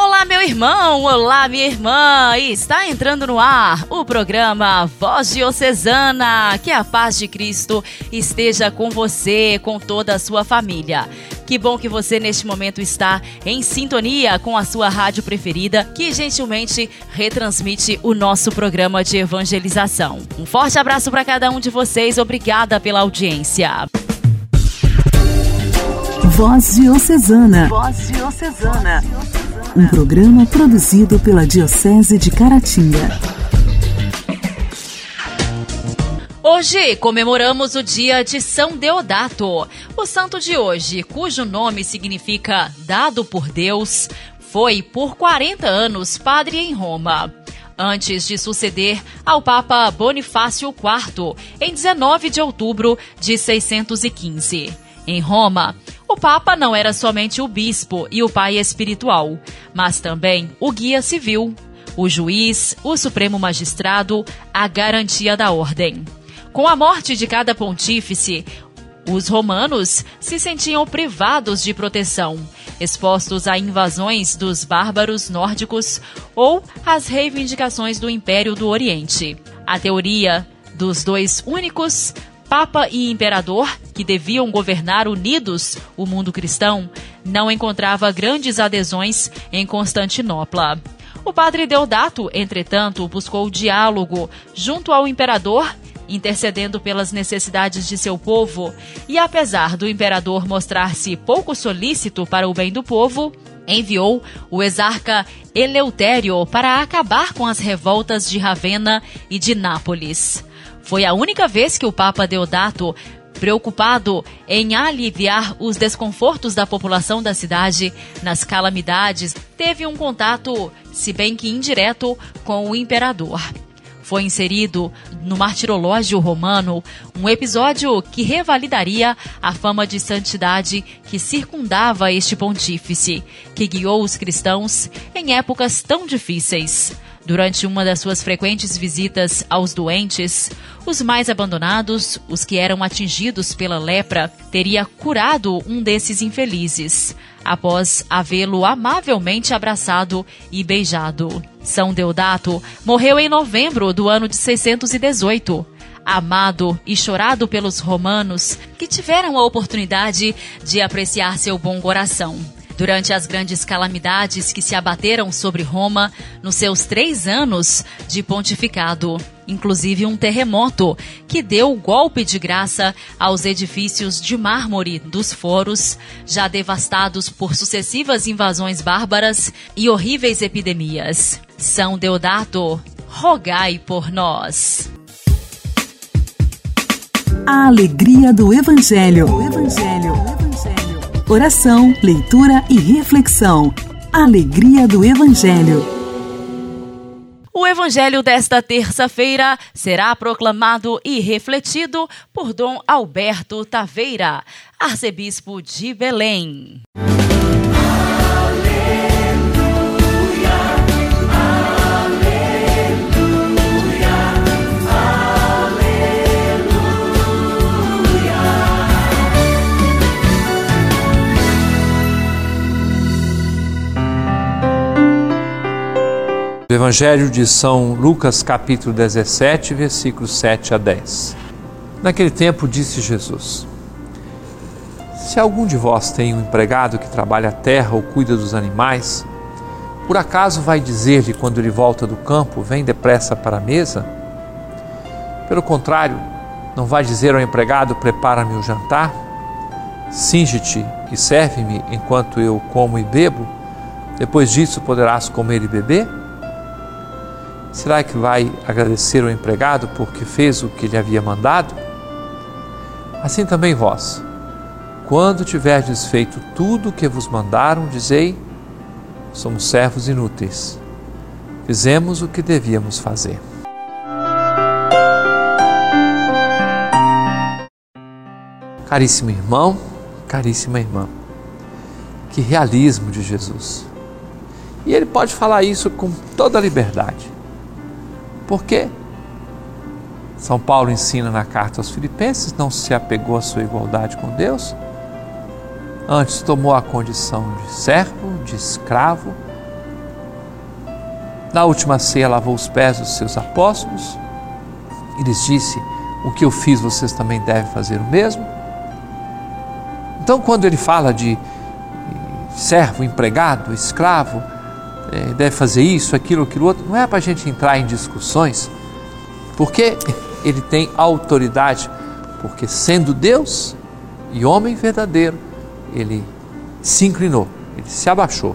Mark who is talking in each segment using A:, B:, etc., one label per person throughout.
A: Olá, meu irmão! Olá, minha irmã! Está entrando no ar o programa Voz Diocesana. Que a paz de Cristo esteja com você, com toda a sua família. Que bom que você neste momento está em sintonia com a sua rádio preferida, que gentilmente retransmite o nosso programa de evangelização. Um forte abraço para cada um de vocês, obrigada pela audiência.
B: Voz Diocesana. Voz Diocesana. Um programa produzido pela Diocese de Caratinga.
A: Hoje comemoramos o dia de São Deodato. O santo de hoje, cujo nome significa dado por Deus, foi por 40 anos padre em Roma. Antes de suceder ao Papa Bonifácio IV, em 19 de outubro de 615. Em Roma, o Papa não era somente o bispo e o pai espiritual, mas também o guia civil, o juiz, o supremo magistrado, a garantia da ordem. Com a morte de cada pontífice, os romanos se sentiam privados de proteção, expostos a invasões dos bárbaros nórdicos ou às reivindicações do Império do Oriente. A teoria dos dois únicos, Papa e Imperador, que deviam governar unidos o mundo cristão, não encontrava grandes adesões em Constantinopla. O padre Deodato, entretanto, buscou diálogo junto ao imperador intercedendo pelas necessidades de seu povo, e apesar do imperador mostrar-se pouco solícito para o bem do povo, enviou o exarca Eleutério para acabar com as revoltas de Ravenna e de Nápoles. Foi a única vez que o Papa Deodato preocupado em aliviar os desconfortos da população da cidade nas calamidades, teve um contato, se bem que indireto, com o imperador foi inserido no martirológio romano um episódio que revalidaria a fama de santidade que circundava este pontífice, que guiou os cristãos em épocas tão difíceis. Durante uma das suas frequentes visitas aos doentes, os mais abandonados, os que eram atingidos pela lepra, teria curado um desses infelizes, após havê-lo amavelmente abraçado e beijado. São Deodato morreu em novembro do ano de 618 amado e chorado pelos romanos que tiveram a oportunidade de apreciar seu bom coração. Durante as grandes calamidades que se abateram sobre Roma nos seus três anos de pontificado, inclusive um terremoto que deu golpe de graça aos edifícios de mármore dos foros, já devastados por sucessivas invasões bárbaras e horríveis epidemias. São Deodato, rogai por nós.
B: A alegria do Evangelho. O Evangelho. O Evangelho. Oração, leitura e reflexão. Alegria do Evangelho.
A: O Evangelho desta terça-feira será proclamado e refletido por Dom Alberto Taveira, arcebispo de Belém.
C: Evangelho de São Lucas, capítulo 17, versículos 7 a 10. Naquele tempo disse Jesus: Se algum de vós tem um empregado que trabalha a terra ou cuida dos animais, por acaso vai dizer-lhe quando ele volta do campo: Vem depressa para a mesa? Pelo contrário, não vai dizer ao empregado: Prepara-me o jantar? Singe-te e serve-me enquanto eu como e bebo? Depois disso poderás comer e beber? Será que vai agradecer o empregado porque fez o que lhe havia mandado? Assim também vós, quando tiverdes feito tudo o que vos mandaram, dizei: somos servos inúteis. Fizemos o que devíamos fazer. Caríssimo irmão, caríssima irmã, que realismo de Jesus. E ele pode falar isso com toda a liberdade. Por quê? São Paulo ensina na carta aos Filipenses: não se apegou à sua igualdade com Deus, antes tomou a condição de servo, de escravo. Na última ceia, lavou os pés dos seus apóstolos e lhes disse: O que eu fiz, vocês também devem fazer o mesmo. Então, quando ele fala de servo, empregado, escravo, é, deve fazer isso, aquilo, aquilo outro, não é para a gente entrar em discussões, porque ele tem autoridade, porque sendo Deus e homem verdadeiro, ele se inclinou, ele se abaixou,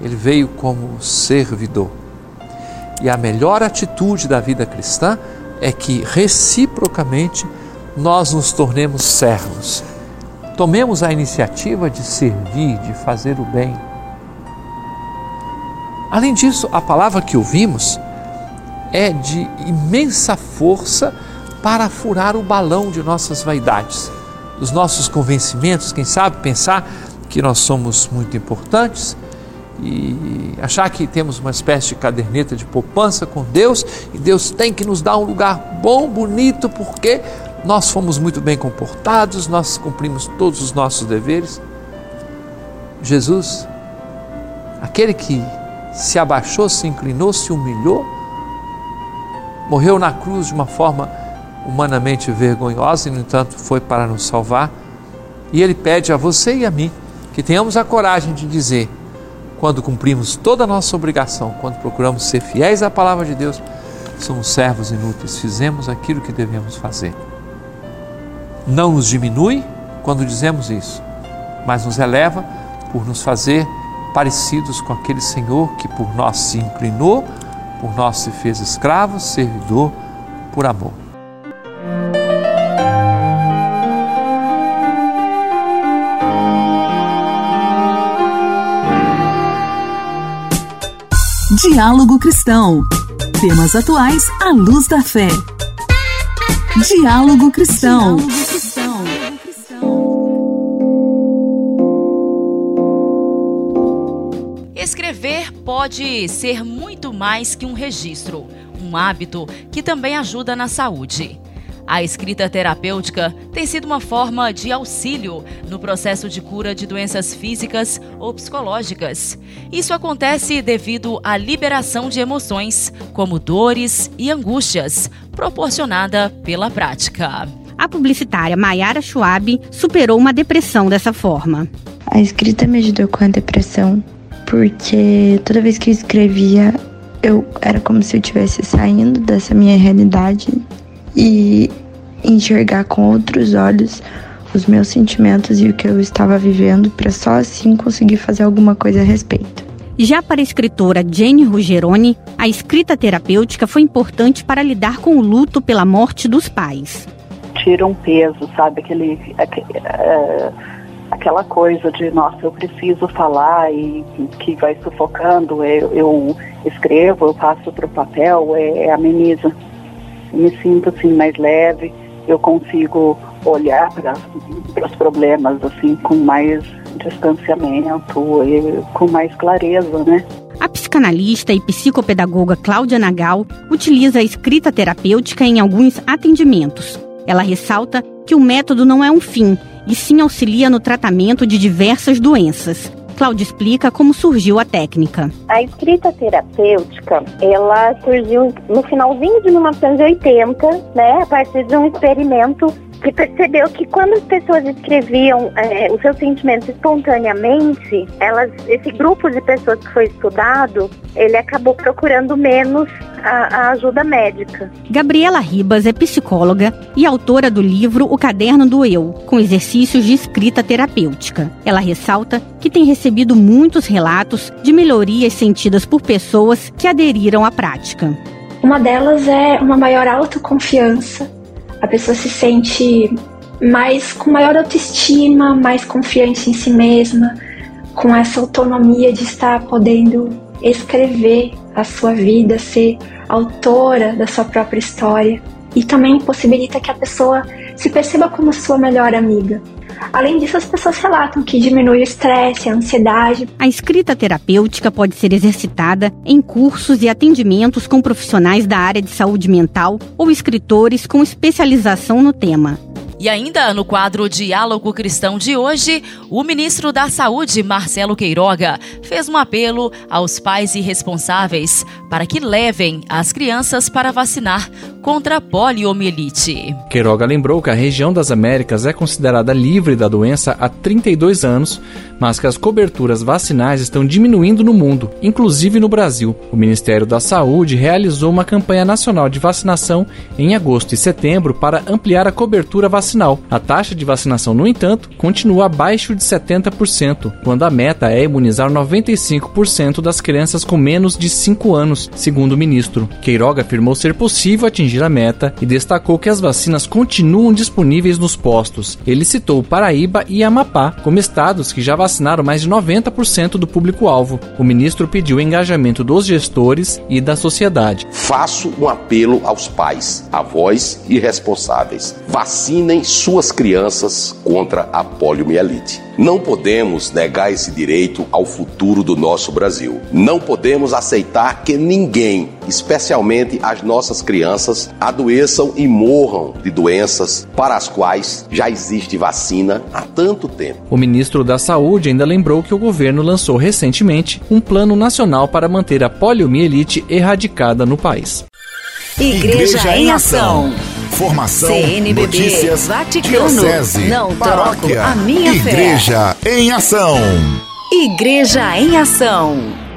C: ele veio como servidor. E a melhor atitude da vida cristã é que reciprocamente nós nos tornemos servos. Tomemos a iniciativa de servir, de fazer o bem. Além disso, a palavra que ouvimos é de imensa força para furar o balão de nossas vaidades, dos nossos convencimentos, quem sabe pensar que nós somos muito importantes e achar que temos uma espécie de caderneta de poupança com Deus e Deus tem que nos dar um lugar bom, bonito, porque nós fomos muito bem comportados, nós cumprimos todos os nossos deveres. Jesus, aquele que se abaixou, se inclinou, se humilhou, morreu na cruz de uma forma humanamente vergonhosa e, no entanto, foi para nos salvar. E ele pede a você e a mim que tenhamos a coragem de dizer, quando cumprimos toda a nossa obrigação, quando procuramos ser fiéis à palavra de Deus, somos servos inúteis, fizemos aquilo que devemos fazer. Não nos diminui quando dizemos isso, mas nos eleva por nos fazer parecidos com aquele Senhor que por nós se inclinou, por nós se fez escravo, servidor, por amor.
B: Diálogo Cristão. Temas atuais à luz da fé. Diálogo Cristão.
A: Escrever pode ser muito mais que um registro, um hábito que também ajuda na saúde. A escrita terapêutica tem sido uma forma de auxílio no processo de cura de doenças físicas ou psicológicas. Isso acontece devido à liberação de emoções, como dores e angústias, proporcionada pela prática.
D: A publicitária Mayara Schwab superou uma depressão dessa forma.
E: A escrita me ajudou com a depressão, porque toda vez que eu escrevia, eu era como se eu estivesse saindo dessa minha realidade e enxergar com outros olhos os meus sentimentos e o que eu estava vivendo para só assim conseguir fazer alguma coisa a respeito.
D: Já para a escritora Jane Ruggeroni, a escrita terapêutica foi importante para lidar com o luto pela morte dos pais.
F: Tira um peso, sabe? Aquele, aquele é, aquela coisa de, nossa, eu preciso falar e que vai sufocando, eu, eu escrevo, eu passo para o papel, é, é ameniza. Me sinto assim mais leve eu consigo olhar para os problemas assim com mais distanciamento e com mais clareza, né?
D: A psicanalista e psicopedagoga Cláudia Nagal utiliza a escrita terapêutica em alguns atendimentos. Ela ressalta que o método não é um fim, e sim auxilia no tratamento de diversas doenças. Cláudia explica como surgiu a técnica.
G: A escrita terapêutica, ela surgiu no finalzinho de 1980, né, a partir de um experimento que percebeu que quando as pessoas escreviam é, os seus sentimentos espontaneamente, elas, esse grupo de pessoas que foi estudado, ele acabou procurando menos a, a ajuda médica.
D: Gabriela Ribas é psicóloga e autora do livro O Caderno do Eu, com exercícios de escrita terapêutica. Ela ressalta que tem recebido muitos relatos de melhorias sentidas por pessoas que aderiram à prática.
H: Uma delas é uma maior autoconfiança a pessoa se sente mais com maior autoestima, mais confiante em si mesma, com essa autonomia de estar podendo escrever a sua vida, ser autora da sua própria história. E também possibilita que a pessoa se perceba como sua melhor amiga. Além disso, as pessoas relatam que diminui o estresse, a ansiedade.
D: A escrita terapêutica pode ser exercitada em cursos e atendimentos com profissionais da área de saúde mental ou escritores com especialização no tema.
A: E ainda no quadro Diálogo Cristão de hoje, o ministro da Saúde, Marcelo Queiroga, fez um apelo aos pais e responsáveis para que levem as crianças para vacinar contra a poliomielite.
I: Queiroga lembrou que a região das Américas é considerada livre da doença há 32 anos, mas que as coberturas vacinais estão diminuindo no mundo, inclusive no Brasil. O Ministério da Saúde realizou uma campanha nacional de vacinação em agosto e setembro para ampliar a cobertura vacinal. A taxa de vacinação, no entanto, continua abaixo de 70%, quando a meta é imunizar 95% das crianças com menos de 5 anos, segundo o ministro. Queiroga afirmou ser possível atingir a meta e destacou que as vacinas continuam disponíveis nos postos. Ele citou Paraíba e Amapá como estados que já vacinaram mais de 90% do público-alvo. O ministro pediu o engajamento dos gestores e da sociedade.
J: Faço um apelo aos pais, avós e responsáveis. Vacinem suas crianças contra a poliomielite. Não podemos negar esse direito ao futuro do nosso Brasil. Não podemos aceitar que ninguém, especialmente as nossas crianças, adoeçam e morram de doenças para as quais já existe vacina há tanto tempo.
I: O ministro da Saúde ainda lembrou que o governo lançou recentemente um plano nacional para manter a poliomielite erradicada no país.
B: Igreja, Igreja em Ação.
K: Informação,
B: CNBB,
K: notícias,
B: Vaticano,
K: diocese,
B: não
K: paróquia,
B: a minha
K: Igreja
B: fé.
K: em Ação.
B: Igreja em Ação.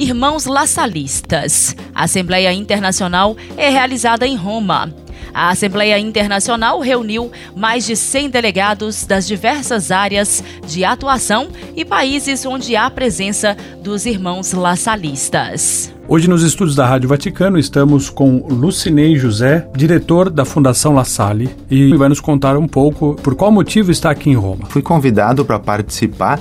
A: Irmãos Laçalistas. A Assembleia Internacional é realizada em Roma. A Assembleia Internacional reuniu mais de 100 delegados das diversas áreas de atuação e países onde há presença dos irmãos laçalistas.
L: Hoje, nos estúdios da Rádio Vaticano, estamos com Lucinei José, diretor da Fundação La Salle, e vai nos contar um pouco por qual motivo está aqui em Roma.
M: Fui convidado para participar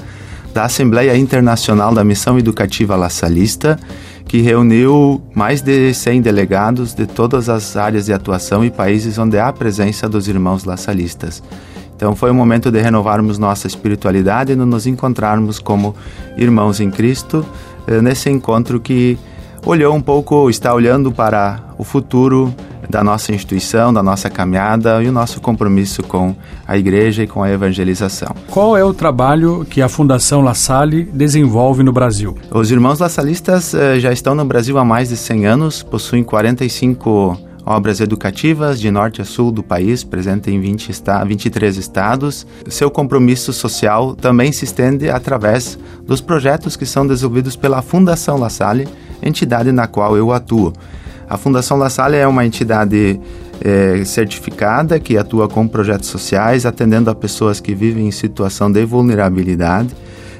M: da Assembleia Internacional da Missão Educativa La Salista, que reuniu mais de 100 delegados de todas as áreas de atuação e países onde há a presença dos irmãos laçalistas. Então foi um momento de renovarmos nossa espiritualidade e nos encontrarmos como irmãos em Cristo nesse encontro que olhou um pouco, está olhando para o futuro da nossa instituição, da nossa caminhada e o nosso compromisso com a igreja e com a evangelização.
L: Qual é o trabalho que a Fundação La Salle desenvolve no Brasil?
M: Os irmãos laçalistas eh, já estão no Brasil há mais de 100 anos, possuem 45 obras educativas de norte a sul do país, presente em 20 esta 23 estados. Seu compromisso social também se estende através dos projetos que são desenvolvidos pela Fundação La Salle, entidade na qual eu atuo. A Fundação La Salle é uma entidade é, certificada que atua com projetos sociais, atendendo a pessoas que vivem em situação de vulnerabilidade.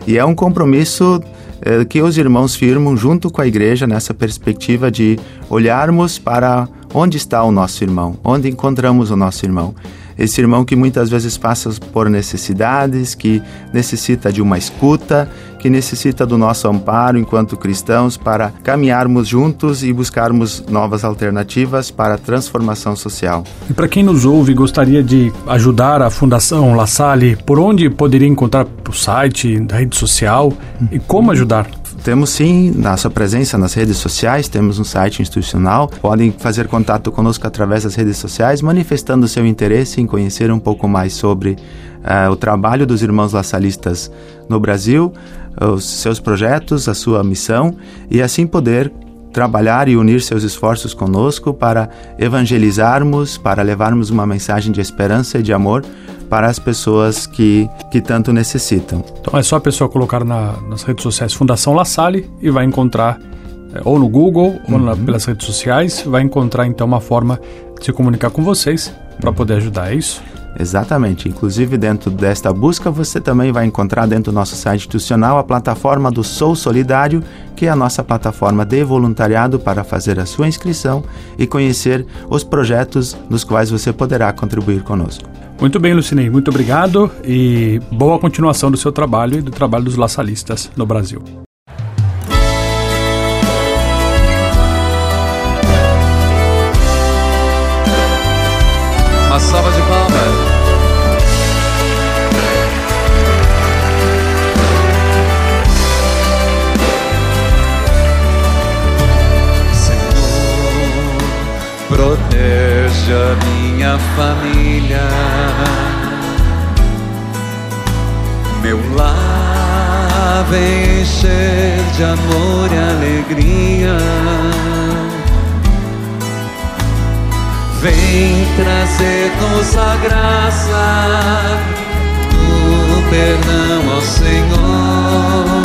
M: E é um compromisso é, que os irmãos firmam junto com a igreja nessa perspectiva de olharmos para onde está o nosso irmão, onde encontramos o nosso irmão esse irmão que muitas vezes passa por necessidades, que necessita de uma escuta, que necessita do nosso amparo enquanto cristãos para caminharmos juntos e buscarmos novas alternativas para a transformação social.
L: E para quem nos ouve e gostaria de ajudar a Fundação La Salle, por onde poderia encontrar o site, da rede social e como ajudar?
M: Temos sim nossa presença nas redes sociais, temos um site institucional. Podem fazer contato conosco através das redes sociais, manifestando seu interesse em conhecer um pouco mais sobre uh, o trabalho dos irmãos laçalistas no Brasil, os seus projetos, a sua missão e assim poder trabalhar e unir seus esforços conosco para evangelizarmos, para levarmos uma mensagem de esperança e de amor para as pessoas que, que tanto necessitam.
L: Então é só a pessoa colocar na, nas redes sociais Fundação La Salle e vai encontrar, é, ou no Google, uhum. ou na, pelas redes sociais, vai encontrar então uma forma de se comunicar com vocês para poder ajudar, é isso?
M: Exatamente. Inclusive, dentro desta busca, você também vai encontrar dentro do nosso site institucional a plataforma do Sou Solidário, que é a nossa plataforma de voluntariado para fazer a sua inscrição e conhecer os projetos nos quais você poderá contribuir conosco.
L: Muito bem, Lucinei, muito obrigado e boa continuação do seu trabalho e do trabalho dos laçalistas no Brasil.
C: Uma salva de palmas.
K: Protege a minha família. Meu lar vem encher de amor e alegria. Vem trazer-nos a graça do perdão ao Senhor.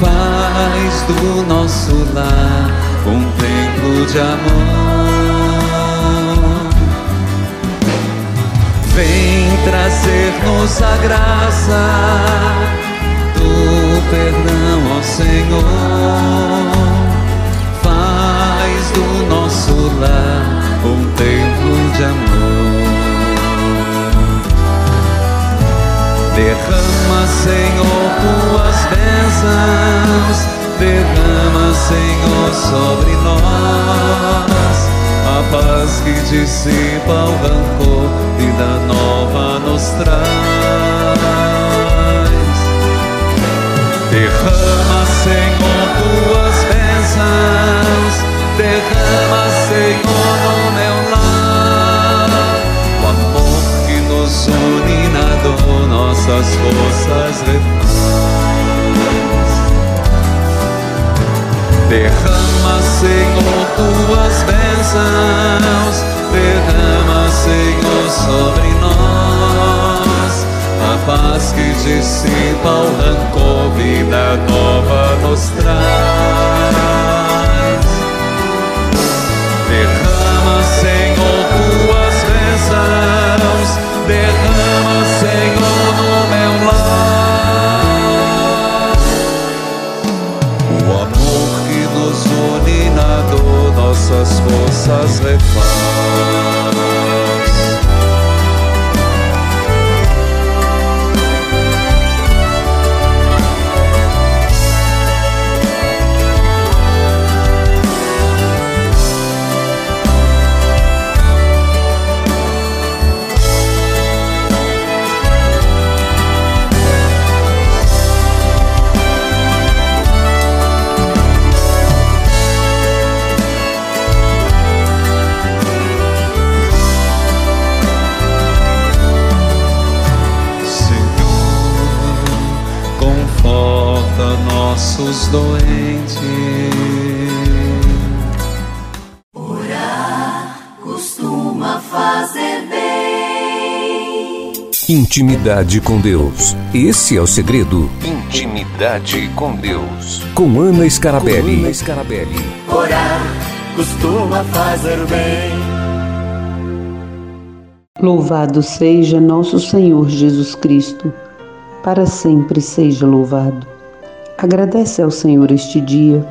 K: Faz do nosso lar um templo de amor. Vem trazer-nos a graça do perdão ao Senhor. Faz do nosso lar um templo de amor. Derrama, Senhor, tuas bênçãos, derrama, Senhor, sobre nós a paz que dissipa o rancor, Senhor, no meu lar. O amor que nos une na dor, nossas forças refaz. Derrama, Senhor, tuas bênçãos. Derrama, Senhor, sobre nós. A paz que dissipa o rancor, vida nova nos traz. Bênçãos. Derrama, Senhor, no meu lar. O amor que nos une na dor, nossas forças refaz.
N: Intimidade com Deus. Esse é o segredo. Intimidade com Deus. Com Ana Scarabelli.
O: Com Ana
N: Scarabelli.
O: Orar costuma fazer bem.
P: Louvado seja nosso Senhor Jesus Cristo, para sempre seja louvado. Agradece ao Senhor este dia,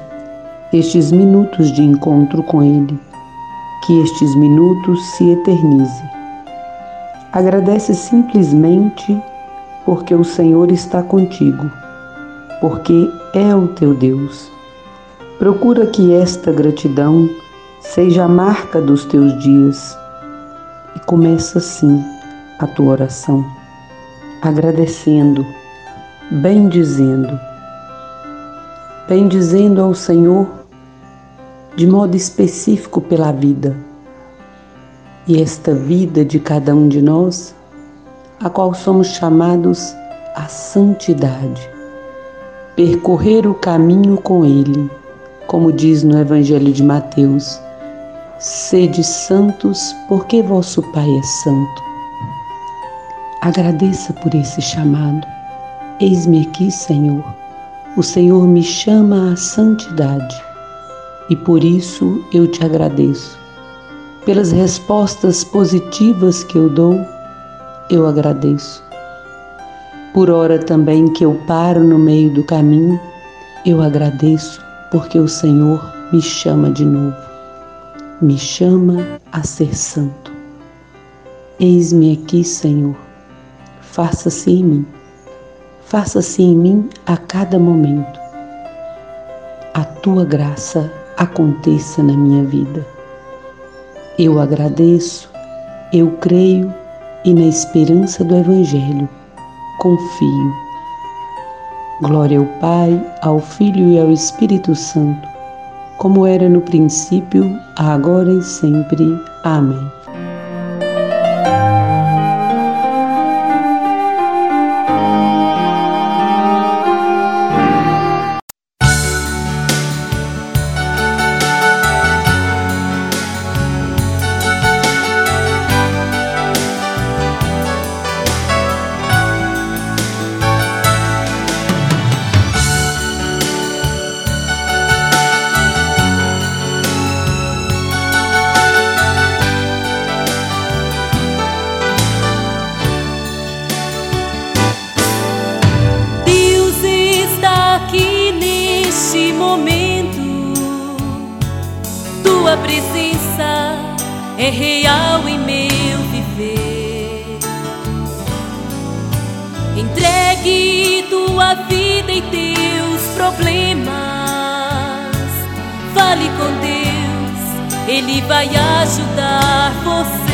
P: estes minutos de encontro com Ele, que estes minutos se eternize. Agradece simplesmente porque o Senhor está contigo, porque é o teu Deus. Procura que esta gratidão seja a marca dos teus dias e começa assim a tua oração, agradecendo, bendizendo, bendizendo ao Senhor de modo específico pela vida. E esta vida de cada um de nós, a qual somos chamados à santidade, percorrer o caminho com Ele, como diz no Evangelho de Mateus Sede santos, porque vosso Pai é santo. Agradeça por esse chamado. Eis-me aqui, Senhor. O Senhor me chama à santidade e por isso eu te agradeço. Pelas respostas positivas que eu dou, eu agradeço. Por hora também que eu paro no meio do caminho, eu agradeço porque o Senhor me chama de novo me chama a ser santo. Eis-me aqui, Senhor. Faça-se em mim. Faça-se em mim a cada momento. A tua graça aconteça na minha vida. Eu agradeço, eu creio e na esperança do Evangelho confio. Glória ao Pai, ao Filho e ao Espírito Santo
B: como era no princípio, agora e sempre. Amém. real em meu viver. Entregue tua vida e teus problemas. Fale com Deus, Ele vai ajudar você.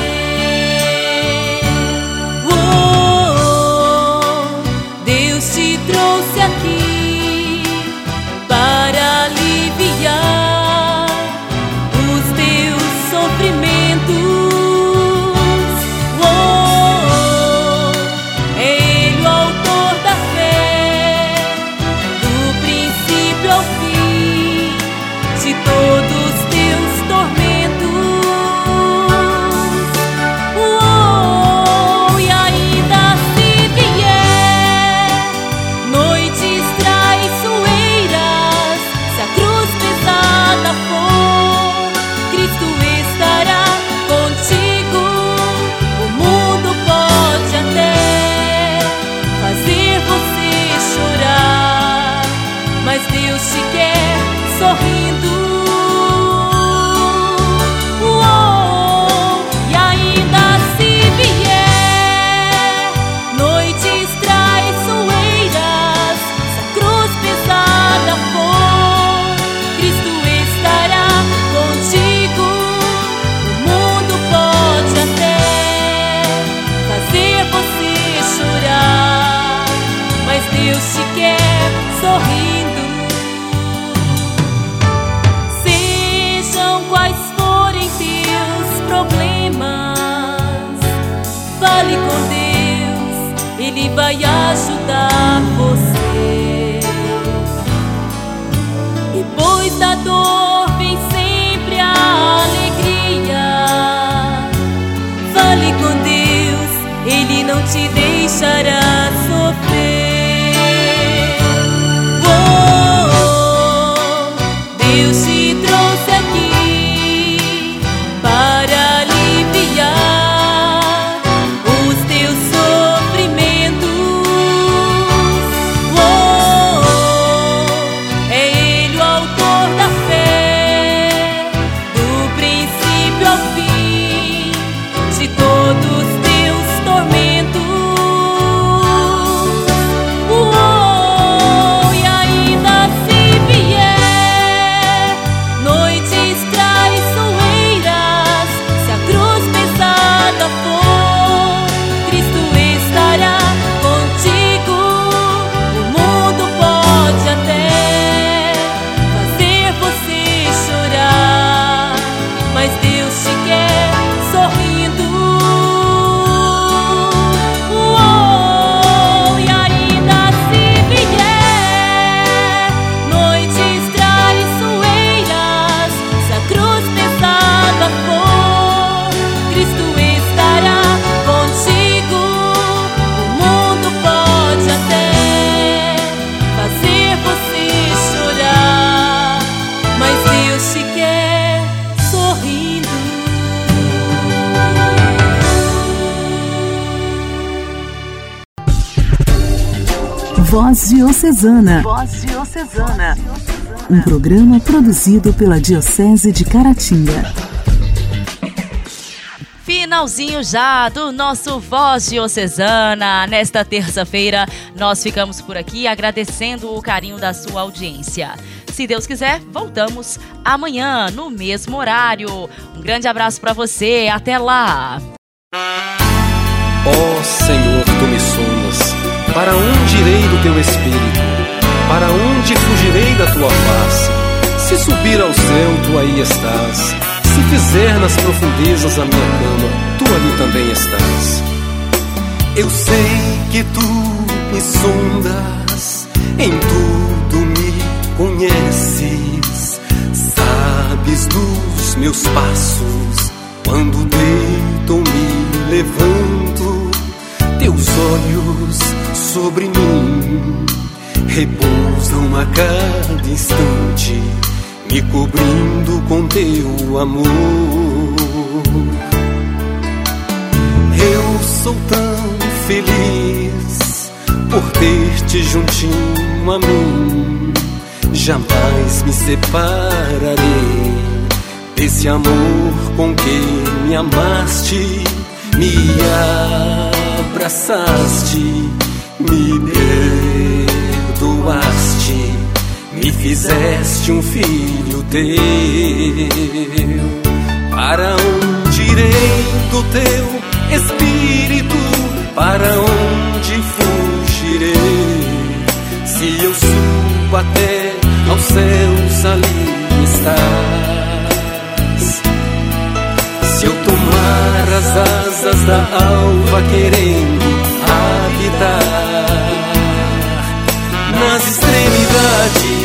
Q: Voz Diocesana. Voz Diocesana. Um programa produzido pela Diocese de Caratinga.
A: Finalzinho já do nosso Voz Diocesana. Nesta terça-feira, nós ficamos por aqui agradecendo o carinho da sua audiência. Se Deus quiser, voltamos amanhã no mesmo horário. Um grande abraço para você. Até lá.
O: Ó oh, Senhor, para onde irei do teu espírito? Para onde fugirei da tua face?
R: Se subir ao céu, tu aí estás. Se fizer nas profundezas a minha cama, tu ali também estás.
O: Eu sei que tu me sondas, em tudo me conheces. Sabes dos meus passos, quando deito me levanto. Teus olhos sobre mim repousam a cada instante, me cobrindo com teu amor. Eu sou tão feliz por ter-te juntinho a mim. Jamais me separarei desse amor com que me amaste, me abraçaste, me perdoaste, me fizeste um filho teu. Para onde irei do teu espírito? Para onde fugirei? Se eu subo até aos céus, ali estás. As asas da alva, querendo habitar. Nas extremidades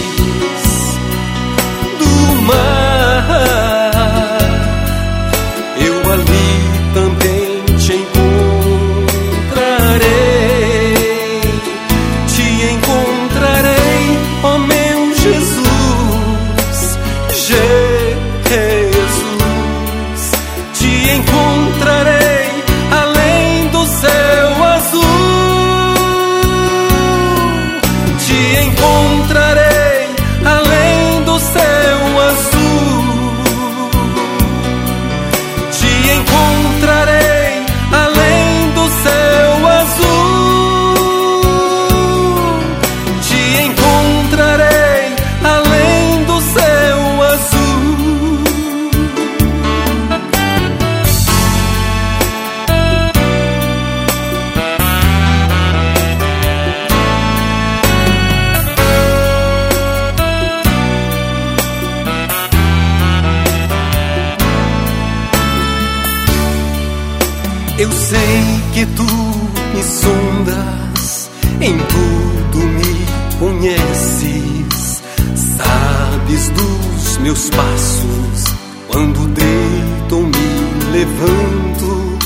O: Eu sei que tu me sondas, em tudo me conheces. Sabes dos meus passos, quando deito me levanto.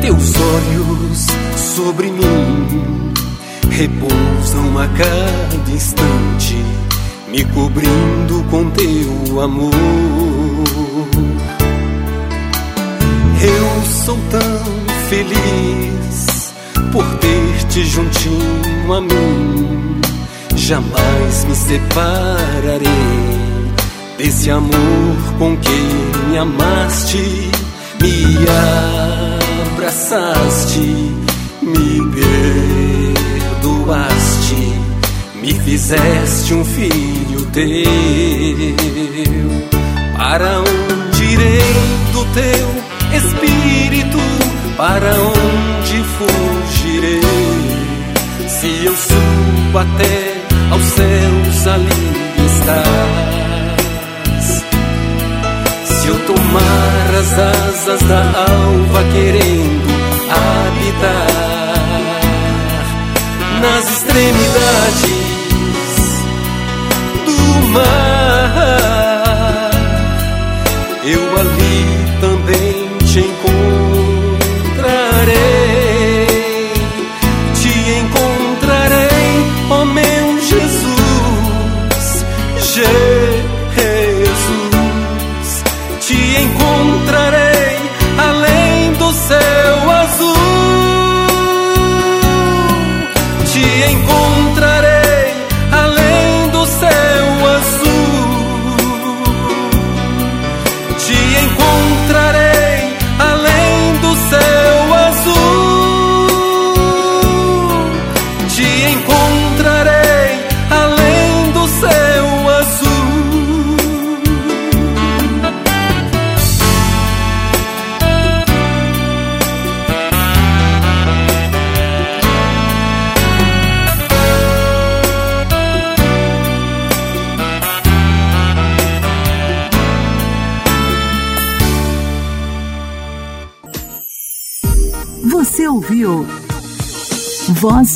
O: Teus olhos sobre mim repousam a cada instante, me cobrindo com teu amor. Eu sou tão feliz por ter-te juntinho a mim. Jamais me separarei desse amor com que me amaste, me abraçaste, me perdoaste, me fizeste um filho teu. Para onde irei do teu espírito? Para onde fugirei? Se eu subo até aos céus, ali estás. Se eu tomar as asas da alva, querendo habitar nas extremidades do mar,